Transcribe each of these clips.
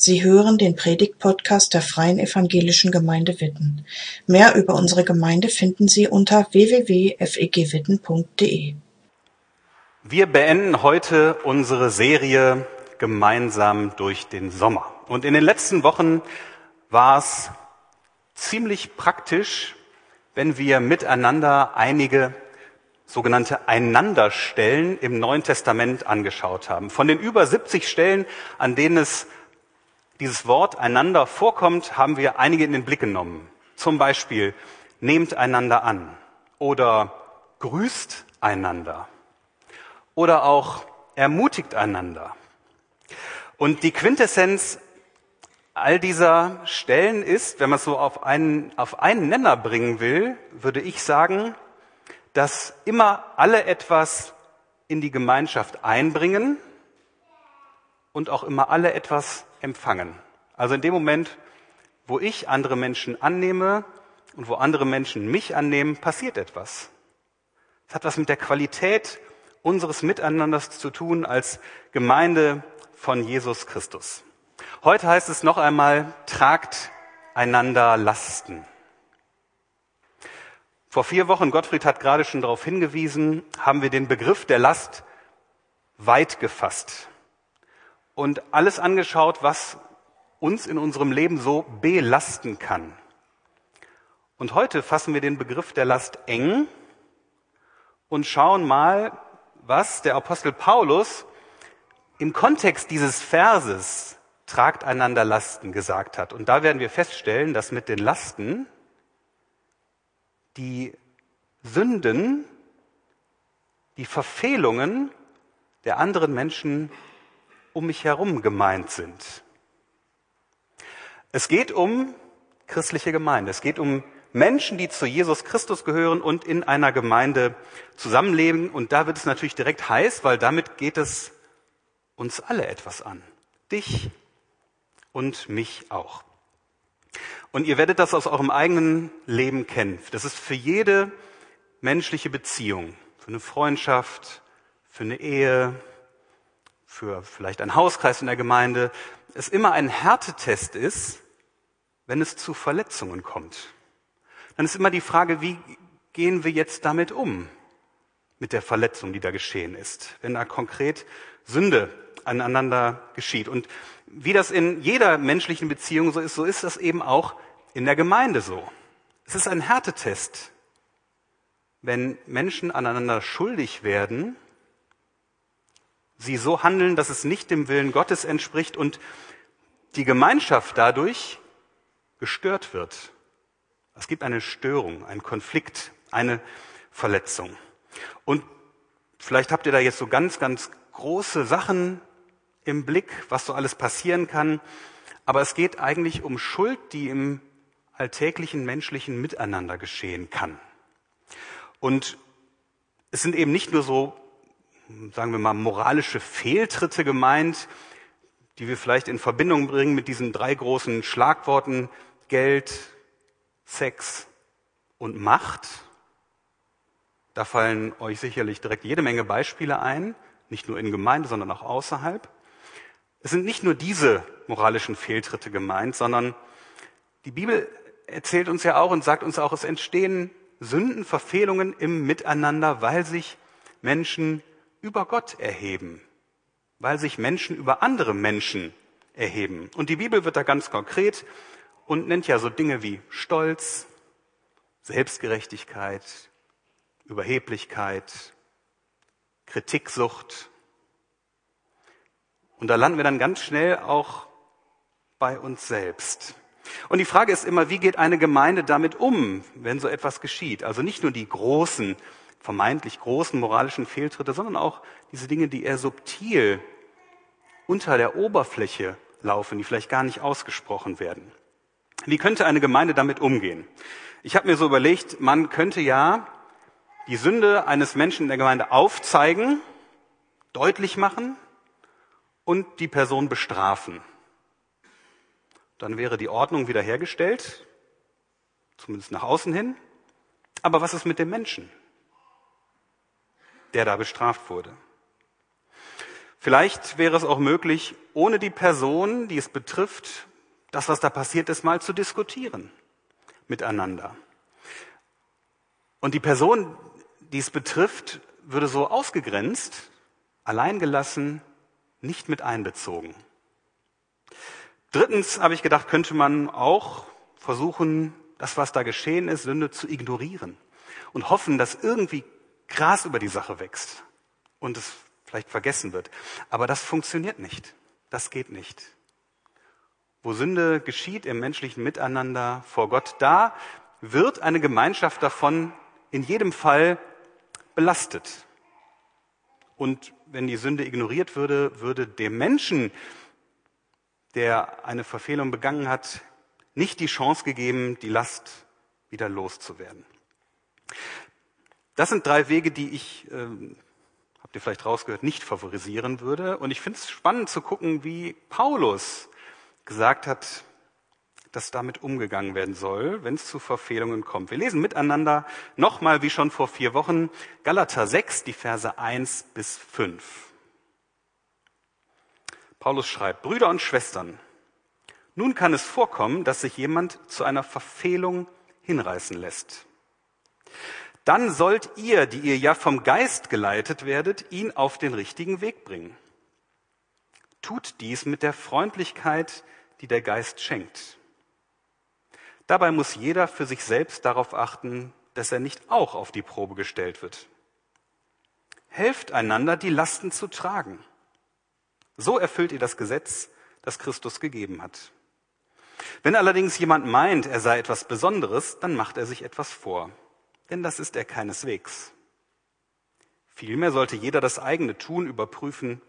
Sie hören den Predigt-Podcast der Freien Evangelischen Gemeinde Witten. Mehr über unsere Gemeinde finden Sie unter www.fegwitten.de. Wir beenden heute unsere Serie gemeinsam durch den Sommer. Und in den letzten Wochen war es ziemlich praktisch, wenn wir miteinander einige sogenannte Einanderstellen im Neuen Testament angeschaut haben. Von den über 70 Stellen, an denen es dieses Wort einander vorkommt, haben wir einige in den Blick genommen. Zum Beispiel nehmt einander an oder grüßt einander oder auch ermutigt einander. Und die Quintessenz all dieser Stellen ist, wenn man es so auf einen, auf einen Nenner bringen will, würde ich sagen, dass immer alle etwas in die Gemeinschaft einbringen und auch immer alle etwas empfangen. Also in dem Moment, wo ich andere Menschen annehme und wo andere Menschen mich annehmen, passiert etwas. Es hat was mit der Qualität unseres Miteinanders zu tun als Gemeinde von Jesus Christus. Heute heißt es noch einmal, tragt einander Lasten. Vor vier Wochen, Gottfried hat gerade schon darauf hingewiesen, haben wir den Begriff der Last weit gefasst und alles angeschaut, was uns in unserem Leben so belasten kann. Und heute fassen wir den Begriff der Last eng und schauen mal, was der Apostel Paulus im Kontext dieses Verses tragt einander Lasten gesagt hat. Und da werden wir feststellen, dass mit den Lasten die Sünden, die Verfehlungen der anderen Menschen um mich herum gemeint sind. Es geht um christliche Gemeinde. Es geht um Menschen, die zu Jesus Christus gehören und in einer Gemeinde zusammenleben. Und da wird es natürlich direkt heiß, weil damit geht es uns alle etwas an. Dich und mich auch. Und ihr werdet das aus eurem eigenen Leben kennen. Das ist für jede menschliche Beziehung, für eine Freundschaft, für eine Ehe, für vielleicht einen Hauskreis in der Gemeinde, es immer ein Härtetest ist, wenn es zu Verletzungen kommt. Dann ist immer die Frage, wie gehen wir jetzt damit um, mit der Verletzung, die da geschehen ist, wenn da konkret Sünde aneinander geschieht. Und wie das in jeder menschlichen Beziehung so ist, so ist das eben auch in der Gemeinde so. Es ist ein Härtetest, wenn Menschen aneinander schuldig werden, sie so handeln, dass es nicht dem Willen Gottes entspricht und die Gemeinschaft dadurch gestört wird. Es gibt eine Störung, einen Konflikt, eine Verletzung. Und vielleicht habt ihr da jetzt so ganz, ganz große Sachen im Blick, was so alles passieren kann. Aber es geht eigentlich um Schuld, die im alltäglichen menschlichen Miteinander geschehen kann. Und es sind eben nicht nur so sagen wir mal, moralische Fehltritte gemeint, die wir vielleicht in Verbindung bringen mit diesen drei großen Schlagworten Geld, Sex und Macht. Da fallen euch sicherlich direkt jede Menge Beispiele ein, nicht nur in Gemeinde, sondern auch außerhalb. Es sind nicht nur diese moralischen Fehltritte gemeint, sondern die Bibel erzählt uns ja auch und sagt uns auch, es entstehen Sünden, Verfehlungen im Miteinander, weil sich Menschen über Gott erheben, weil sich Menschen über andere Menschen erheben. Und die Bibel wird da ganz konkret und nennt ja so Dinge wie Stolz, Selbstgerechtigkeit, Überheblichkeit, Kritiksucht. Und da landen wir dann ganz schnell auch bei uns selbst. Und die Frage ist immer, wie geht eine Gemeinde damit um, wenn so etwas geschieht? Also nicht nur die großen vermeintlich großen moralischen Fehltritte, sondern auch diese Dinge, die eher subtil unter der Oberfläche laufen, die vielleicht gar nicht ausgesprochen werden. Wie könnte eine Gemeinde damit umgehen? Ich habe mir so überlegt, man könnte ja die Sünde eines Menschen in der Gemeinde aufzeigen, deutlich machen und die Person bestrafen. Dann wäre die Ordnung wiederhergestellt, zumindest nach außen hin. Aber was ist mit dem Menschen? Der da bestraft wurde. Vielleicht wäre es auch möglich, ohne die Person, die es betrifft, das, was da passiert ist, mal zu diskutieren miteinander. Und die Person, die es betrifft, würde so ausgegrenzt, alleingelassen, nicht mit einbezogen. Drittens habe ich gedacht, könnte man auch versuchen, das, was da geschehen ist, Sünde zu ignorieren und hoffen, dass irgendwie Gras über die Sache wächst und es vielleicht vergessen wird. Aber das funktioniert nicht. Das geht nicht. Wo Sünde geschieht im menschlichen Miteinander vor Gott, da wird eine Gemeinschaft davon in jedem Fall belastet. Und wenn die Sünde ignoriert würde, würde dem Menschen, der eine Verfehlung begangen hat, nicht die Chance gegeben, die Last wieder loszuwerden. Das sind drei Wege, die ich, äh, habt ihr vielleicht rausgehört, nicht favorisieren würde. Und ich finde es spannend zu gucken, wie Paulus gesagt hat, dass damit umgegangen werden soll, wenn es zu Verfehlungen kommt. Wir lesen miteinander nochmal, wie schon vor vier Wochen, Galater 6, die Verse 1 bis 5. Paulus schreibt, Brüder und Schwestern, nun kann es vorkommen, dass sich jemand zu einer Verfehlung hinreißen lässt. Dann sollt ihr, die ihr ja vom Geist geleitet werdet, ihn auf den richtigen Weg bringen. Tut dies mit der Freundlichkeit, die der Geist schenkt. Dabei muss jeder für sich selbst darauf achten, dass er nicht auch auf die Probe gestellt wird. Helft einander, die Lasten zu tragen. So erfüllt ihr das Gesetz, das Christus gegeben hat. Wenn allerdings jemand meint, er sei etwas Besonderes, dann macht er sich etwas vor. Denn das ist er keineswegs. Vielmehr sollte jeder das eigene Tun überprüfen,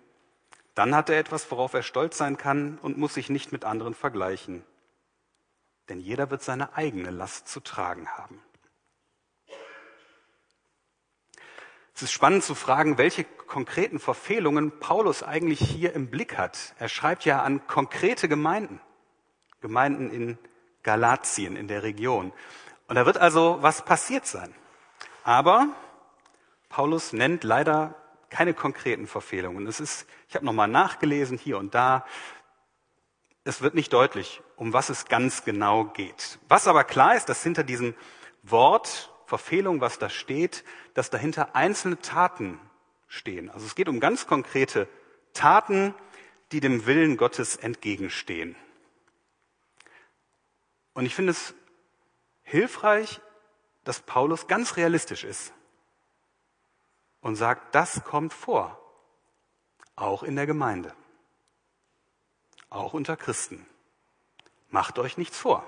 dann hat er etwas, worauf er stolz sein kann und muss sich nicht mit anderen vergleichen. Denn jeder wird seine eigene Last zu tragen haben. Es ist spannend zu fragen, welche konkreten Verfehlungen Paulus eigentlich hier im Blick hat. Er schreibt ja an konkrete Gemeinden, Gemeinden in Galatien, in der Region. Und da wird also was passiert sein. Aber Paulus nennt leider keine konkreten Verfehlungen. Es ist, ich habe nochmal nachgelesen hier und da. Es wird nicht deutlich, um was es ganz genau geht. Was aber klar ist, dass hinter diesem Wort Verfehlung, was da steht, dass dahinter einzelne Taten stehen. Also es geht um ganz konkrete Taten, die dem Willen Gottes entgegenstehen. Und ich finde es hilfreich, dass Paulus ganz realistisch ist und sagt, das kommt vor, auch in der Gemeinde, auch unter Christen. Macht euch nichts vor.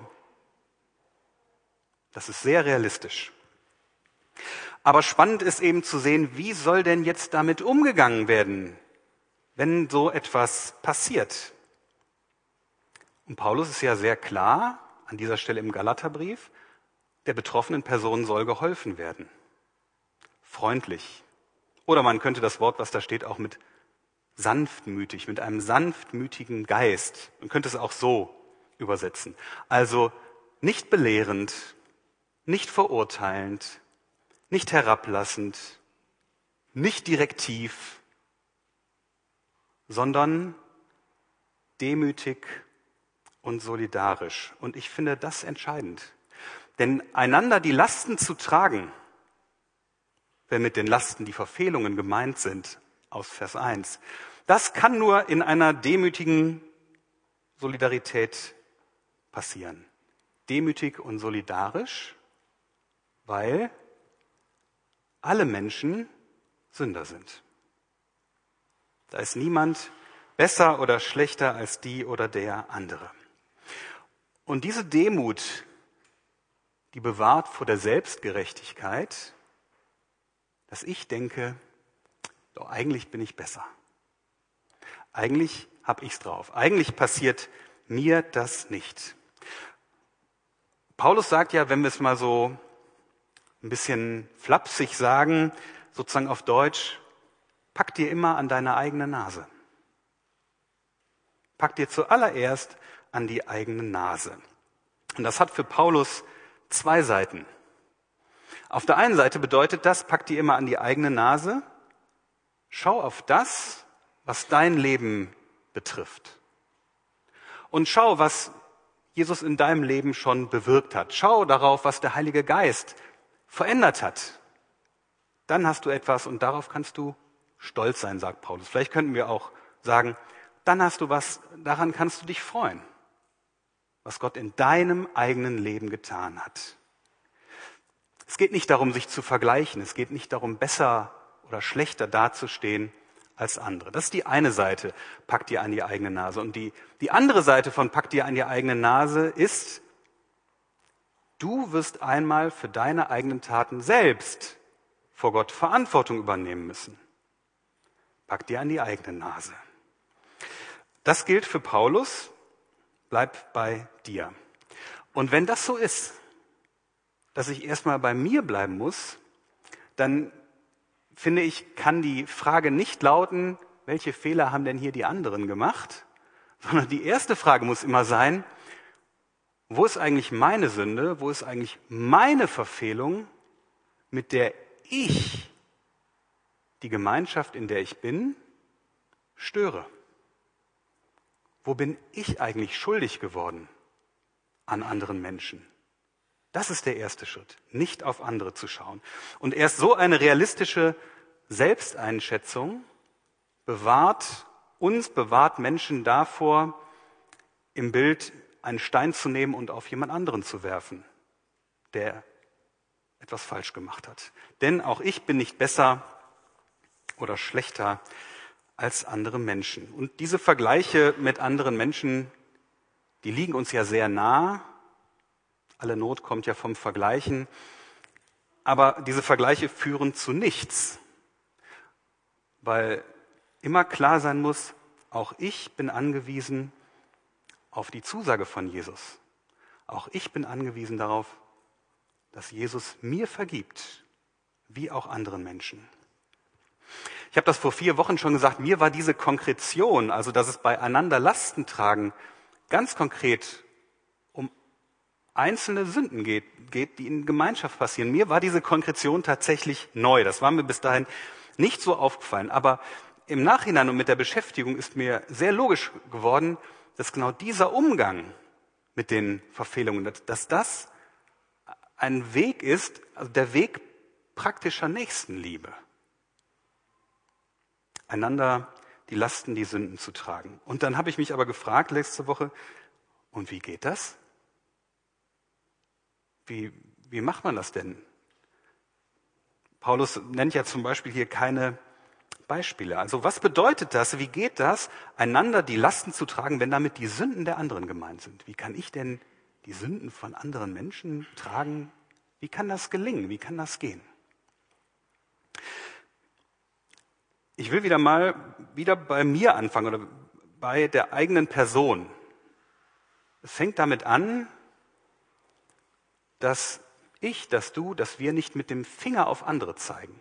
Das ist sehr realistisch. Aber spannend ist eben zu sehen, wie soll denn jetzt damit umgegangen werden, wenn so etwas passiert. Und Paulus ist ja sehr klar an dieser Stelle im Galaterbrief, der betroffenen Person soll geholfen werden. Freundlich, oder man könnte das Wort, was da steht, auch mit sanftmütig, mit einem sanftmütigen Geist. Man könnte es auch so übersetzen. Also nicht belehrend, nicht verurteilend, nicht herablassend, nicht direktiv, sondern demütig und solidarisch. Und ich finde das entscheidend. Denn einander die Lasten zu tragen, wenn mit den Lasten die Verfehlungen gemeint sind, aus Vers 1. Das kann nur in einer demütigen Solidarität passieren. Demütig und solidarisch, weil alle Menschen Sünder sind. Da ist niemand besser oder schlechter als die oder der andere. Und diese Demut, die bewahrt vor der Selbstgerechtigkeit, dass ich denke, doch eigentlich bin ich besser. Eigentlich habe ich's drauf. Eigentlich passiert mir das nicht. Paulus sagt ja, wenn wir es mal so ein bisschen flapsig sagen, sozusagen auf Deutsch, pack dir immer an deine eigene Nase. Pack dir zuallererst an die eigene Nase. Und das hat für Paulus zwei Seiten. Auf der einen Seite bedeutet das, pack die immer an die eigene Nase, schau auf das, was dein Leben betrifft. Und schau, was Jesus in deinem Leben schon bewirkt hat. Schau darauf, was der Heilige Geist verändert hat. Dann hast du etwas und darauf kannst du stolz sein, sagt Paulus. Vielleicht könnten wir auch sagen, dann hast du was, daran kannst du dich freuen, was Gott in deinem eigenen Leben getan hat. Es geht nicht darum, sich zu vergleichen. Es geht nicht darum, besser oder schlechter dazustehen als andere. Das ist die eine Seite, pack dir an die eigene Nase. Und die, die andere Seite von pack dir an die eigene Nase ist, du wirst einmal für deine eigenen Taten selbst vor Gott Verantwortung übernehmen müssen. Pack dir an die eigene Nase. Das gilt für Paulus, bleib bei dir. Und wenn das so ist, dass ich erstmal bei mir bleiben muss, dann finde ich, kann die Frage nicht lauten, welche Fehler haben denn hier die anderen gemacht, sondern die erste Frage muss immer sein, wo ist eigentlich meine Sünde, wo ist eigentlich meine Verfehlung, mit der ich die Gemeinschaft, in der ich bin, störe? Wo bin ich eigentlich schuldig geworden an anderen Menschen? Das ist der erste Schritt, nicht auf andere zu schauen. Und erst so eine realistische Selbsteinschätzung bewahrt uns, bewahrt Menschen davor, im Bild einen Stein zu nehmen und auf jemand anderen zu werfen, der etwas falsch gemacht hat. Denn auch ich bin nicht besser oder schlechter als andere Menschen. Und diese Vergleiche mit anderen Menschen, die liegen uns ja sehr nah alle Not kommt ja vom Vergleichen. Aber diese Vergleiche führen zu nichts, weil immer klar sein muss, auch ich bin angewiesen auf die Zusage von Jesus. Auch ich bin angewiesen darauf, dass Jesus mir vergibt, wie auch anderen Menschen. Ich habe das vor vier Wochen schon gesagt, mir war diese Konkretion, also dass es beieinander Lasten tragen, ganz konkret einzelne Sünden geht, geht, die in Gemeinschaft passieren. Mir war diese Konkretion tatsächlich neu. Das war mir bis dahin nicht so aufgefallen. Aber im Nachhinein und mit der Beschäftigung ist mir sehr logisch geworden, dass genau dieser Umgang mit den Verfehlungen, dass das ein Weg ist, also der Weg praktischer Nächstenliebe. Einander die Lasten, die Sünden zu tragen. Und dann habe ich mich aber gefragt letzte Woche, und wie geht das? Wie, wie macht man das denn? Paulus nennt ja zum Beispiel hier keine Beispiele. Also was bedeutet das? Wie geht das, einander die Lasten zu tragen, wenn damit die Sünden der anderen gemeint sind? Wie kann ich denn die Sünden von anderen Menschen tragen? Wie kann das gelingen? Wie kann das gehen? Ich will wieder mal wieder bei mir anfangen oder bei der eigenen Person. Es fängt damit an, dass ich, dass du, dass wir nicht mit dem Finger auf andere zeigen.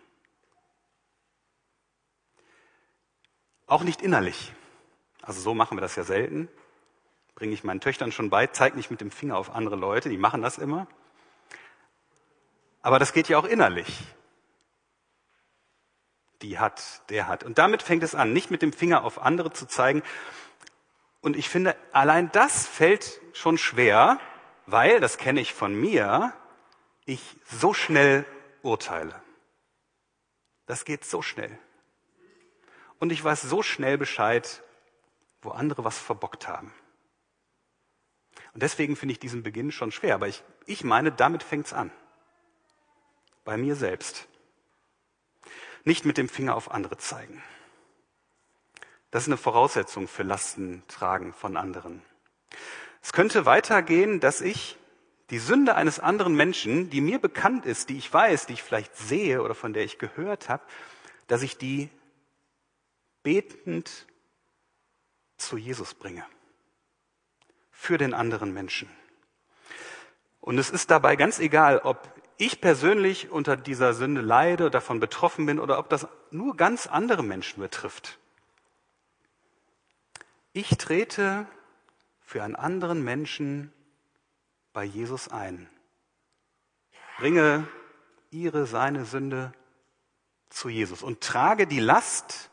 Auch nicht innerlich. Also so machen wir das ja selten. Bringe ich meinen Töchtern schon bei, zeig nicht mit dem Finger auf andere Leute, die machen das immer. Aber das geht ja auch innerlich. Die hat, der hat. Und damit fängt es an, nicht mit dem Finger auf andere zu zeigen. Und ich finde, allein das fällt schon schwer, weil, das kenne ich von mir, ich so schnell urteile. Das geht so schnell. Und ich weiß so schnell Bescheid, wo andere was verbockt haben. Und deswegen finde ich diesen Beginn schon schwer. Aber ich, ich meine, damit fängt's an. Bei mir selbst. Nicht mit dem Finger auf andere zeigen. Das ist eine Voraussetzung für Lastentragen von anderen. Es könnte weitergehen, dass ich die Sünde eines anderen Menschen, die mir bekannt ist, die ich weiß, die ich vielleicht sehe oder von der ich gehört habe, dass ich die betend zu Jesus bringe. Für den anderen Menschen. Und es ist dabei ganz egal, ob ich persönlich unter dieser Sünde leide, davon betroffen bin oder ob das nur ganz andere Menschen betrifft. Ich trete für einen anderen Menschen bei Jesus ein. Bringe ihre, seine Sünde zu Jesus und trage die Last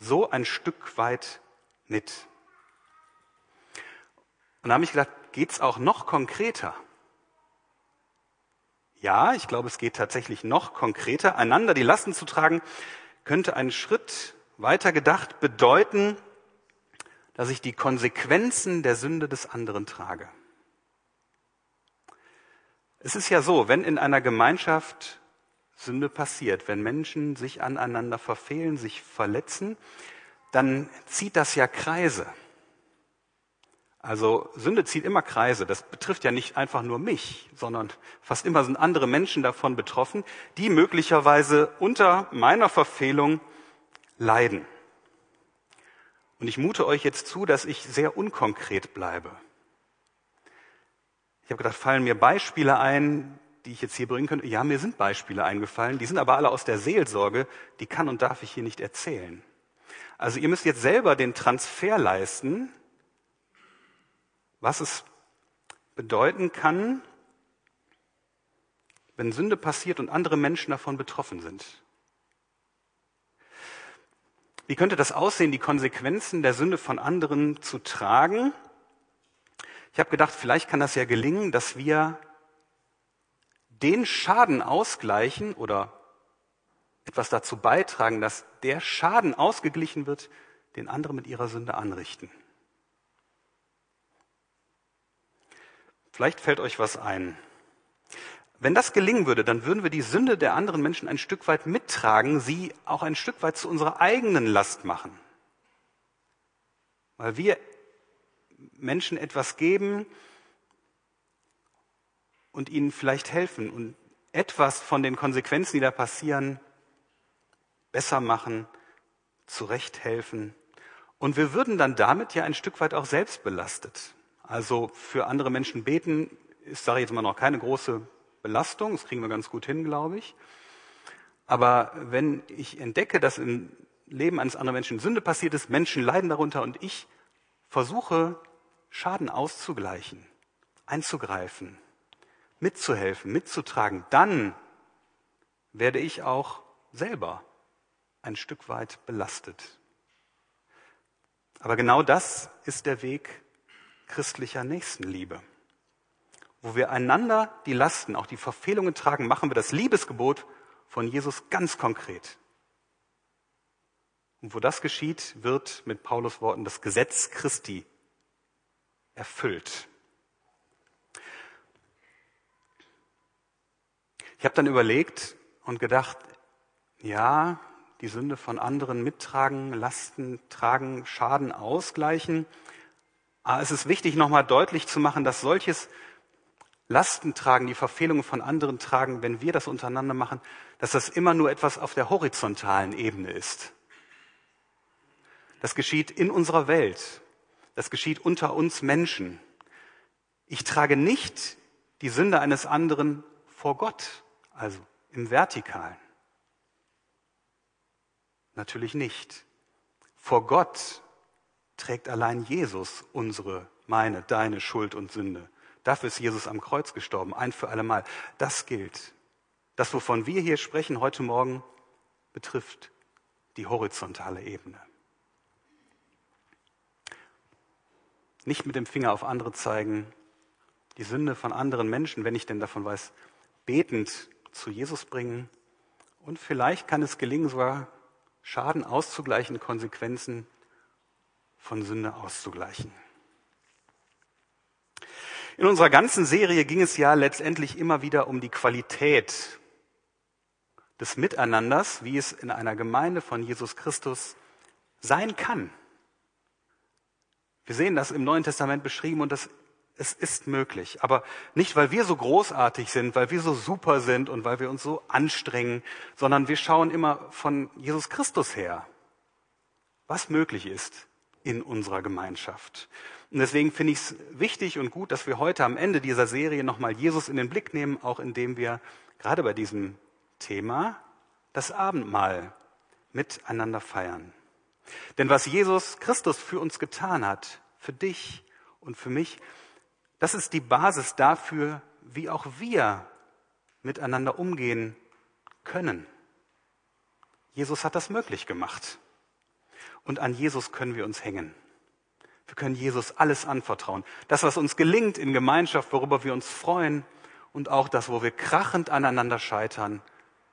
so ein Stück weit mit. Und da habe ich gedacht, geht's auch noch konkreter? Ja, ich glaube, es geht tatsächlich noch konkreter. Einander die Lasten zu tragen, könnte einen Schritt weiter gedacht bedeuten, dass ich die Konsequenzen der Sünde des anderen trage. Es ist ja so, wenn in einer Gemeinschaft Sünde passiert, wenn Menschen sich aneinander verfehlen, sich verletzen, dann zieht das ja Kreise. Also Sünde zieht immer Kreise. Das betrifft ja nicht einfach nur mich, sondern fast immer sind andere Menschen davon betroffen, die möglicherweise unter meiner Verfehlung leiden. Und ich mute euch jetzt zu, dass ich sehr unkonkret bleibe. Ich habe gedacht, fallen mir Beispiele ein, die ich jetzt hier bringen könnte? Ja, mir sind Beispiele eingefallen. Die sind aber alle aus der Seelsorge. Die kann und darf ich hier nicht erzählen. Also ihr müsst jetzt selber den Transfer leisten was es bedeuten kann, wenn Sünde passiert und andere Menschen davon betroffen sind. Wie könnte das aussehen, die Konsequenzen der Sünde von anderen zu tragen? Ich habe gedacht, vielleicht kann das ja gelingen, dass wir den Schaden ausgleichen oder etwas dazu beitragen, dass der Schaden ausgeglichen wird, den andere mit ihrer Sünde anrichten. Vielleicht fällt euch was ein. Wenn das gelingen würde, dann würden wir die Sünde der anderen Menschen ein Stück weit mittragen, sie auch ein Stück weit zu unserer eigenen Last machen. Weil wir Menschen etwas geben und ihnen vielleicht helfen und etwas von den Konsequenzen, die da passieren, besser machen, zurecht helfen. Und wir würden dann damit ja ein Stück weit auch selbst belastet. Also für andere Menschen beten ist, sage ich jetzt mal, noch keine große Belastung. Das kriegen wir ganz gut hin, glaube ich. Aber wenn ich entdecke, dass im Leben eines anderen Menschen Sünde passiert ist, Menschen leiden darunter und ich versuche, Schaden auszugleichen, einzugreifen, mitzuhelfen, mitzutragen, dann werde ich auch selber ein Stück weit belastet. Aber genau das ist der Weg christlicher Nächstenliebe. Wo wir einander die Lasten, auch die Verfehlungen tragen, machen wir das Liebesgebot von Jesus ganz konkret. Und wo das geschieht, wird mit Paulus Worten das Gesetz Christi erfüllt. Ich habe dann überlegt und gedacht, ja, die Sünde von anderen mittragen, Lasten tragen, Schaden ausgleichen. Aber es ist wichtig, nochmal deutlich zu machen, dass solches Lasten tragen, die Verfehlungen von anderen tragen, wenn wir das untereinander machen, dass das immer nur etwas auf der horizontalen Ebene ist. Das geschieht in unserer Welt. Das geschieht unter uns Menschen. Ich trage nicht die Sünde eines anderen vor Gott, also im Vertikalen. Natürlich nicht. Vor Gott trägt allein Jesus unsere, meine, deine Schuld und Sünde. Dafür ist Jesus am Kreuz gestorben, ein für allemal. Das gilt. Das, wovon wir hier sprechen heute Morgen, betrifft die horizontale Ebene. Nicht mit dem Finger auf andere zeigen, die Sünde von anderen Menschen, wenn ich denn davon weiß, betend zu Jesus bringen. Und vielleicht kann es gelingen, sogar Schaden auszugleichen, Konsequenzen von Sünde auszugleichen. In unserer ganzen Serie ging es ja letztendlich immer wieder um die Qualität des Miteinanders, wie es in einer Gemeinde von Jesus Christus sein kann. Wir sehen das im Neuen Testament beschrieben und das, es ist möglich. Aber nicht, weil wir so großartig sind, weil wir so super sind und weil wir uns so anstrengen, sondern wir schauen immer von Jesus Christus her, was möglich ist in unserer Gemeinschaft. Und deswegen finde ich es wichtig und gut, dass wir heute am Ende dieser Serie nochmal Jesus in den Blick nehmen, auch indem wir gerade bei diesem Thema das Abendmahl miteinander feiern. Denn was Jesus Christus für uns getan hat, für dich und für mich, das ist die Basis dafür, wie auch wir miteinander umgehen können. Jesus hat das möglich gemacht. Und an Jesus können wir uns hängen. Wir können Jesus alles anvertrauen. Das, was uns gelingt in Gemeinschaft, worüber wir uns freuen und auch das, wo wir krachend aneinander scheitern,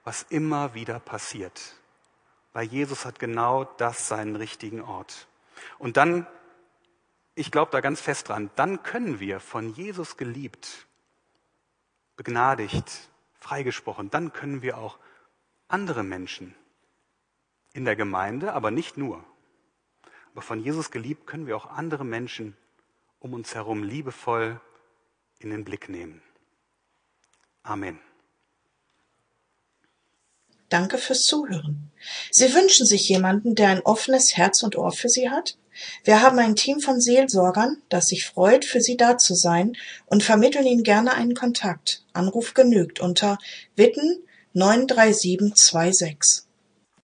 was immer wieder passiert. Bei Jesus hat genau das seinen richtigen Ort. Und dann, ich glaube da ganz fest dran, dann können wir von Jesus geliebt, begnadigt, freigesprochen, dann können wir auch andere Menschen in der Gemeinde, aber nicht nur, aber von Jesus geliebt, können wir auch andere Menschen um uns herum liebevoll in den Blick nehmen. Amen. Danke fürs Zuhören. Sie wünschen sich jemanden, der ein offenes Herz und Ohr für Sie hat? Wir haben ein Team von Seelsorgern, das sich freut, für Sie da zu sein und vermitteln Ihnen gerne einen Kontakt. Anruf genügt unter Witten 93726.